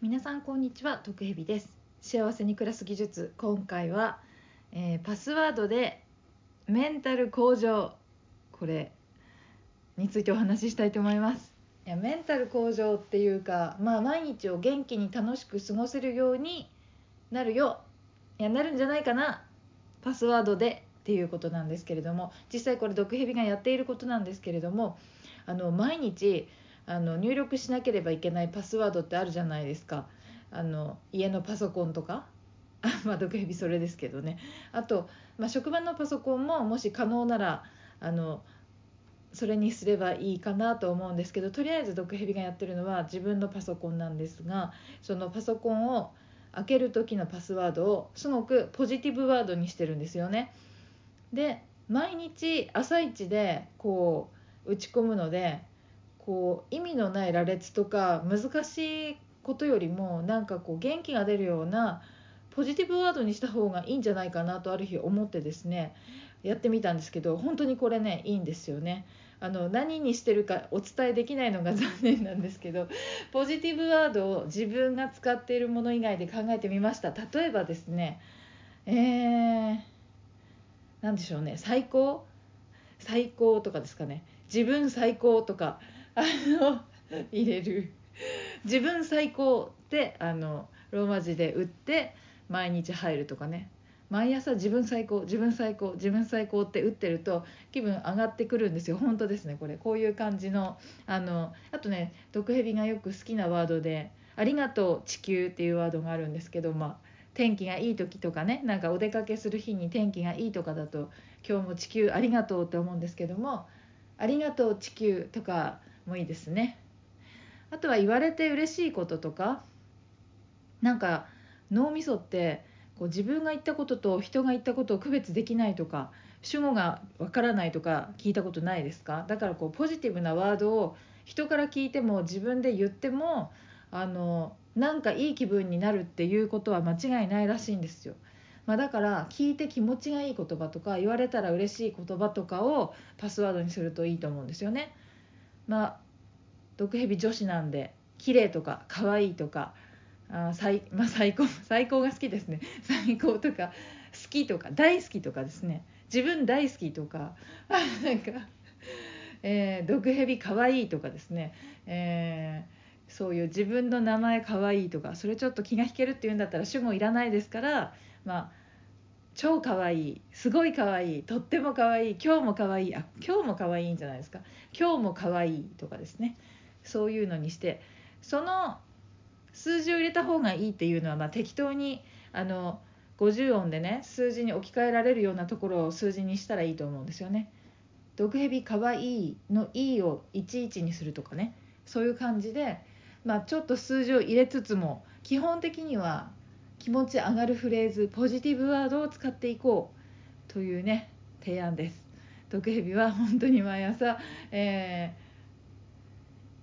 皆さんこんにちは徳ヘビです。幸せに暮らす技術今回は、えーパスワードでメンタル向上これについてお話ししたいと思います。いやメンタル向上っていうかまあ毎日を元気に楽しく過ごせるようになるよ。いやなるんじゃないかな。パスワードでっていうことなんですけれども実際これ毒蛇がやっていることなんですけれどもあの毎日あの入力しなければいけないパスワードってあるじゃないですか。あの家のパソコンとか。あまあ毒蛇それですけどね。あと、まあ、職場のパソコンももし可能ならあのそれにすればいいかなと思うんですけどとりあえず毒蛇がやってるのは自分のパソコンなんですがそのパソコンを開ける時のパスワードをすごくポジティブワードにしてるんですよね。で毎日朝一でこう打ち込むのでこう意味のない羅列とか難しいことよりもなんかこう元気が出るようなポジティブワードにした方がいいんじゃないかなとある日思ってですねやってみたんですけど本当にこれねいいんですよね。あの何にしてるかお伝えできないのが残念なんですけどポジティブワードを自分が使っているもの以外で考えてみました。例えばですねえー、何でしょうね。最高？最高とかですかね。自分最高とか。あの入れる。自分最高ってあのローマ字で打って毎日入るとかね。毎朝自分最高自分最高自分最高って打ってると気分上がってくるんですよ。本当ですねこれ。こういう感じのあのあとね毒蛇がよく好きなワードで「ありがとう地球」っていうワードがあるんですけどまあ天気がいい時とかねなんかお出かけする日に天気がいいとかだと今日も地球ありがとうって思うんですけども「ありがとう地球」とかもいいですねあとは言われて嬉しいこととかなんか脳みそってこう自分が言ったことと人が言ったことを区別できないとか主語がわからないとか聞いたことないですか？だからこうポジティブなワードを人から聞いても自分で言ってもあのなんかいい気分になるっていうことは間違いないらしいんですよ。まあ、だから聞いて気持ちがいい言葉とか言われたら嬉しい言葉とかをパスワードにするといいと思うんですよね。まあ毒蛇女子なんで綺麗とか可愛いとかあ最,、まあ、最高最高が好きですね。最高とか好きとか大好きとかですね。自分大好きとか なんか、えー、毒蛇可愛いとかですね、えー、そういう自分の名前可愛いとかそれちょっと気が引けるっていうんだったら主語いらないですからまあ超可愛いすごい可愛いとっても可愛い今日も可愛いあ今日も可愛いんじゃないですか。今日も可愛いとかですね。そういうのにして。その数字を入れた方がいいっていうのは、まあ、適当にあの50音でね数字に置き換えられるようなところを数字にしたらいいと思うんですよね。毒蛇かわいいの「い」を11にするとかね。そういう感じで、まあ、ちょっと数字を入れつつも基本的には気持ち上がるフレーズポジティブワードを使っていこうというね提案です。毒蛇は本当に毎朝、え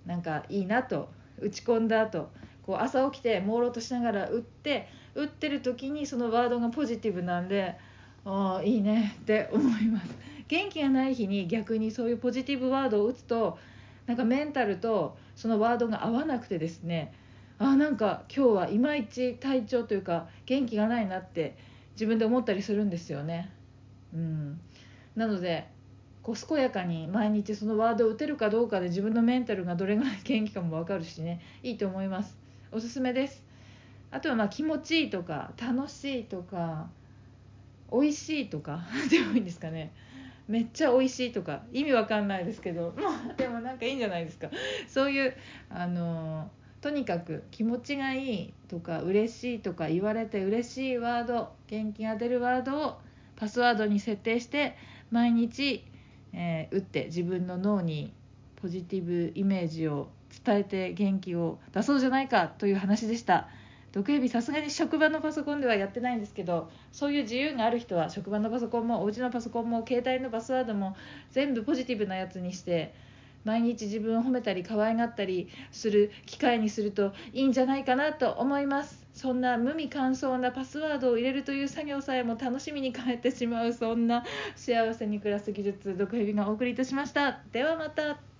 ー、なんかいいなと打ち込んだ後こう朝起きて朦朧としながら打って打ってる時にそのワードがポジティブなんでああいいねって思います元気がない日に逆にそういうポジティブワードを打つとなんかメンタルとそのワードが合わなくてですねあなんか今日はいまいち体調というか元気がないなって自分で思ったりするんですよね。うん、なのでこう健やかに毎日そのワードを打てるかどうかで自分のメンタルがどれぐらい元気かも分かるしね。いいと思います。おすすめです。あとはまあ気持ちいいとか楽しいとか美味しいとか でもいいんですかね。めっちゃ美味しいとか意味わかんないですけど。まあでもなんかいいんじゃないですか。そういうあのとにかく気持ちがいいとか嬉しいとか言われて嬉しいワード元気が出るワードをパスワードに設定して毎日、えー、打って自分の脳にポジティブイメージを伝えて元気を出そうじゃないかという話でした。毒蛇さすがに職場のパソコンではやってないんですけどそういう自由がある人は職場のパソコンもお家のパソコンも携帯のパスワードも全部ポジティブなやつにして毎日自分を褒めたり可愛がったりする機会にするといいんじゃないかなと思います。そんな無味乾燥なパスワードを入れるという作業さえも楽しみに変えてしまう。そんな幸せに暮らす技術毒蛇がお送りいたしました。ではまた。